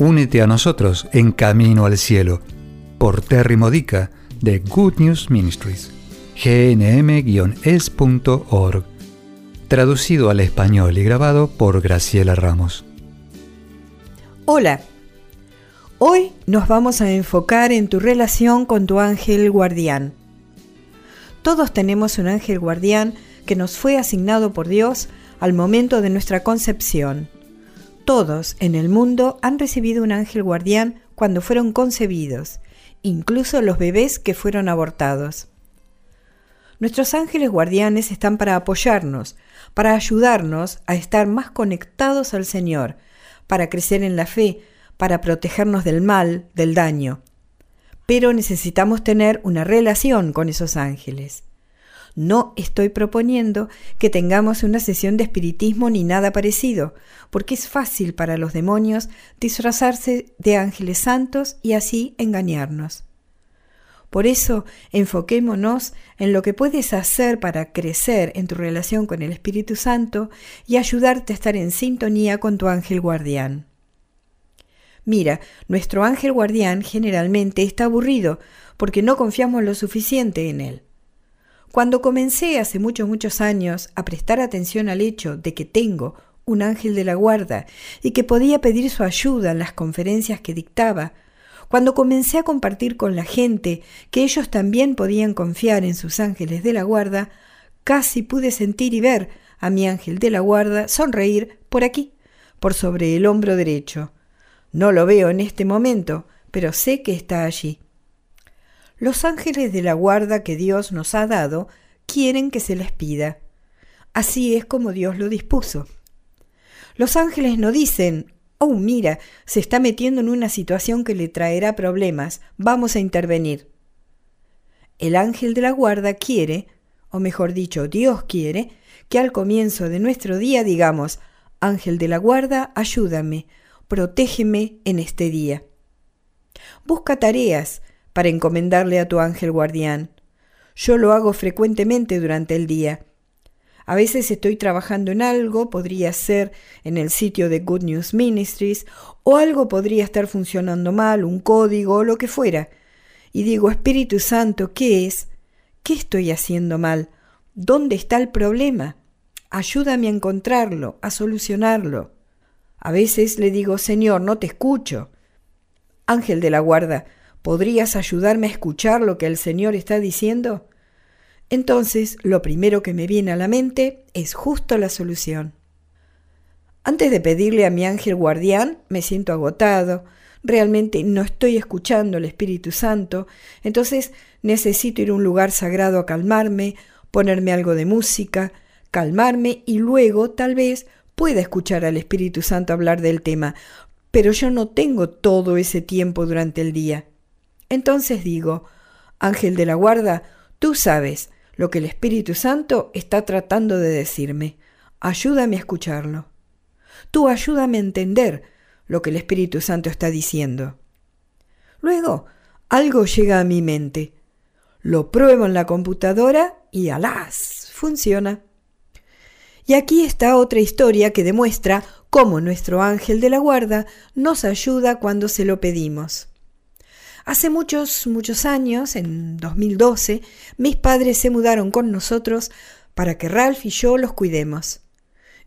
únete a nosotros en Camino al Cielo por Terry Modica de Good News Ministries, gnm-es.org, traducido al español y grabado por Graciela Ramos. Hola, hoy nos vamos a enfocar en tu relación con tu ángel guardián. Todos tenemos un ángel guardián que nos fue asignado por Dios al momento de nuestra concepción todos en el mundo han recibido un ángel guardián cuando fueron concebidos, incluso los bebés que fueron abortados. Nuestros ángeles guardianes están para apoyarnos, para ayudarnos a estar más conectados al Señor, para crecer en la fe, para protegernos del mal, del daño. Pero necesitamos tener una relación con esos ángeles. No estoy proponiendo que tengamos una sesión de espiritismo ni nada parecido, porque es fácil para los demonios disfrazarse de ángeles santos y así engañarnos. Por eso, enfoquémonos en lo que puedes hacer para crecer en tu relación con el Espíritu Santo y ayudarte a estar en sintonía con tu ángel guardián. Mira, nuestro ángel guardián generalmente está aburrido porque no confiamos lo suficiente en él. Cuando comencé hace muchos, muchos años a prestar atención al hecho de que tengo un ángel de la guarda y que podía pedir su ayuda en las conferencias que dictaba, cuando comencé a compartir con la gente que ellos también podían confiar en sus ángeles de la guarda, casi pude sentir y ver a mi ángel de la guarda sonreír por aquí, por sobre el hombro derecho. No lo veo en este momento, pero sé que está allí. Los ángeles de la guarda que Dios nos ha dado quieren que se les pida. Así es como Dios lo dispuso. Los ángeles no dicen, oh mira, se está metiendo en una situación que le traerá problemas, vamos a intervenir. El ángel de la guarda quiere, o mejor dicho, Dios quiere, que al comienzo de nuestro día digamos, Ángel de la guarda, ayúdame, protégeme en este día. Busca tareas, para encomendarle a tu ángel guardián. Yo lo hago frecuentemente durante el día. A veces estoy trabajando en algo, podría ser en el sitio de Good News Ministries, o algo podría estar funcionando mal, un código o lo que fuera. Y digo, Espíritu Santo, ¿qué es? ¿Qué estoy haciendo mal? ¿Dónde está el problema? Ayúdame a encontrarlo, a solucionarlo. A veces le digo, Señor, no te escucho. Ángel de la guarda, ¿Podrías ayudarme a escuchar lo que el Señor está diciendo? Entonces, lo primero que me viene a la mente es justo la solución. Antes de pedirle a mi ángel guardián, me siento agotado, realmente no estoy escuchando al Espíritu Santo, entonces necesito ir a un lugar sagrado a calmarme, ponerme algo de música, calmarme y luego tal vez pueda escuchar al Espíritu Santo hablar del tema, pero yo no tengo todo ese tiempo durante el día. Entonces digo, Ángel de la guarda, tú sabes lo que el Espíritu Santo está tratando de decirme. Ayúdame a escucharlo. Tú ayúdame a entender lo que el Espíritu Santo está diciendo. Luego, algo llega a mi mente. Lo pruebo en la computadora y alas, funciona. Y aquí está otra historia que demuestra cómo nuestro ángel de la guarda nos ayuda cuando se lo pedimos. Hace muchos, muchos años, en 2012, mis padres se mudaron con nosotros para que Ralph y yo los cuidemos.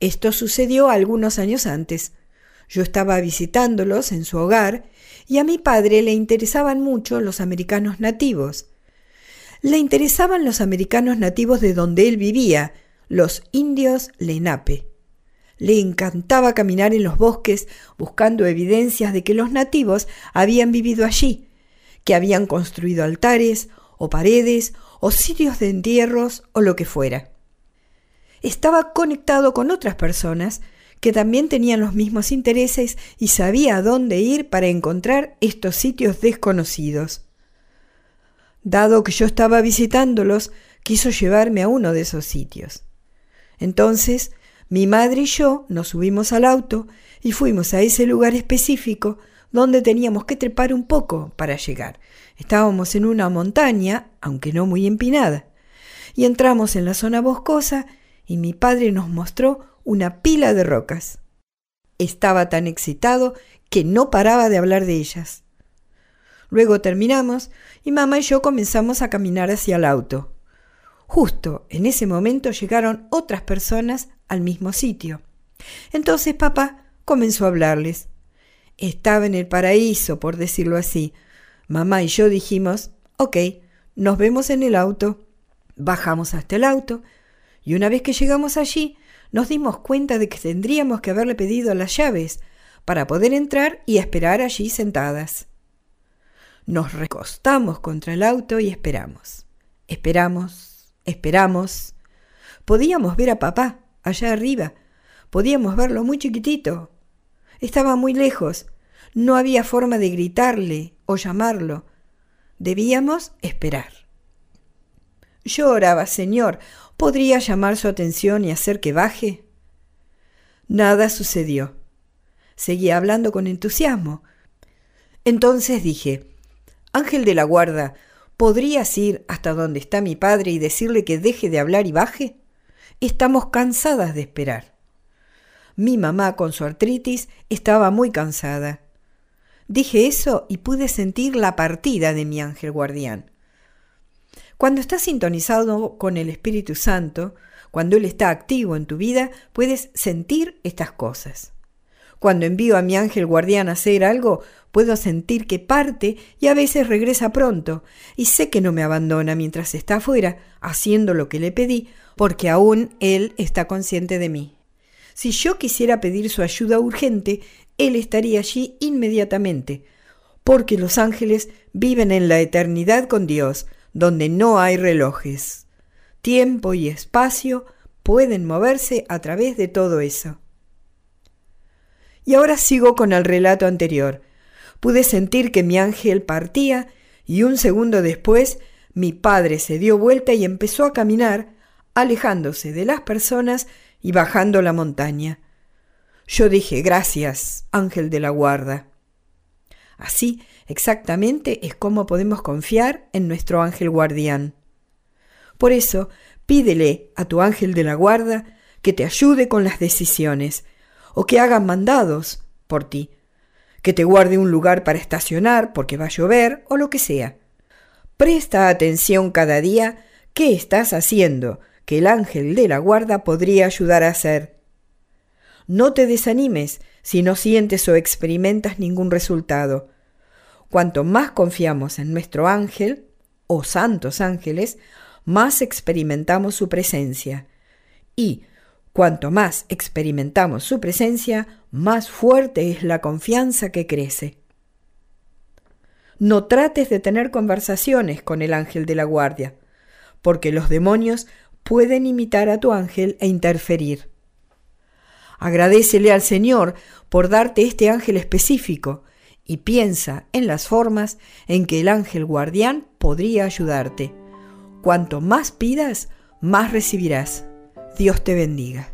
Esto sucedió algunos años antes. Yo estaba visitándolos en su hogar y a mi padre le interesaban mucho los americanos nativos. Le interesaban los americanos nativos de donde él vivía, los indios Lenape. Le encantaba caminar en los bosques buscando evidencias de que los nativos habían vivido allí que habían construido altares o paredes o sitios de entierros o lo que fuera. Estaba conectado con otras personas que también tenían los mismos intereses y sabía a dónde ir para encontrar estos sitios desconocidos. Dado que yo estaba visitándolos, quiso llevarme a uno de esos sitios. Entonces, mi madre y yo nos subimos al auto y fuimos a ese lugar específico donde teníamos que trepar un poco para llegar. Estábamos en una montaña, aunque no muy empinada, y entramos en la zona boscosa y mi padre nos mostró una pila de rocas. Estaba tan excitado que no paraba de hablar de ellas. Luego terminamos y mamá y yo comenzamos a caminar hacia el auto. Justo en ese momento llegaron otras personas al mismo sitio. Entonces papá comenzó a hablarles. Estaba en el paraíso, por decirlo así. Mamá y yo dijimos, ok, nos vemos en el auto. Bajamos hasta el auto y una vez que llegamos allí nos dimos cuenta de que tendríamos que haberle pedido las llaves para poder entrar y esperar allí sentadas. Nos recostamos contra el auto y esperamos. Esperamos, esperamos. Podíamos ver a papá allá arriba. Podíamos verlo muy chiquitito. Estaba muy lejos. No había forma de gritarle o llamarlo. Debíamos esperar. Yo oraba, Señor, ¿Podría llamar su atención y hacer que baje? Nada sucedió. Seguía hablando con entusiasmo. Entonces dije, Ángel de la guarda, ¿podrías ir hasta donde está mi padre y decirle que deje de hablar y baje? Estamos cansadas de esperar. Mi mamá, con su artritis, estaba muy cansada. Dije eso y pude sentir la partida de mi ángel guardián. Cuando estás sintonizado con el Espíritu Santo, cuando Él está activo en tu vida, puedes sentir estas cosas. Cuando envío a mi ángel guardián a hacer algo, puedo sentir que parte y a veces regresa pronto, y sé que no me abandona mientras está afuera, haciendo lo que le pedí, porque aún Él está consciente de mí. Si yo quisiera pedir su ayuda urgente, Él estaría allí inmediatamente, porque los ángeles viven en la eternidad con Dios, donde no hay relojes. Tiempo y espacio pueden moverse a través de todo eso. Y ahora sigo con el relato anterior. Pude sentir que mi ángel partía y un segundo después mi padre se dio vuelta y empezó a caminar, alejándose de las personas y bajando la montaña. Yo dije, gracias, ángel de la guarda. Así exactamente es como podemos confiar en nuestro ángel guardián. Por eso, pídele a tu ángel de la guarda que te ayude con las decisiones, o que haga mandados por ti, que te guarde un lugar para estacionar porque va a llover o lo que sea. Presta atención cada día qué estás haciendo que el ángel de la guarda podría ayudar a hacer. No te desanimes si no sientes o experimentas ningún resultado. Cuanto más confiamos en nuestro ángel o santos ángeles, más experimentamos su presencia. Y cuanto más experimentamos su presencia, más fuerte es la confianza que crece. No trates de tener conversaciones con el ángel de la guardia, porque los demonios pueden imitar a tu ángel e interferir. Agradecele al Señor por darte este ángel específico y piensa en las formas en que el ángel guardián podría ayudarte. Cuanto más pidas, más recibirás. Dios te bendiga.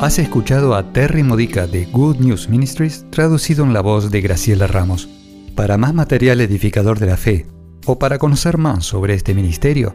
Has escuchado a Terry Modica de Good News Ministries traducido en la voz de Graciela Ramos. Para más material edificador de la fe o para conocer más sobre este ministerio,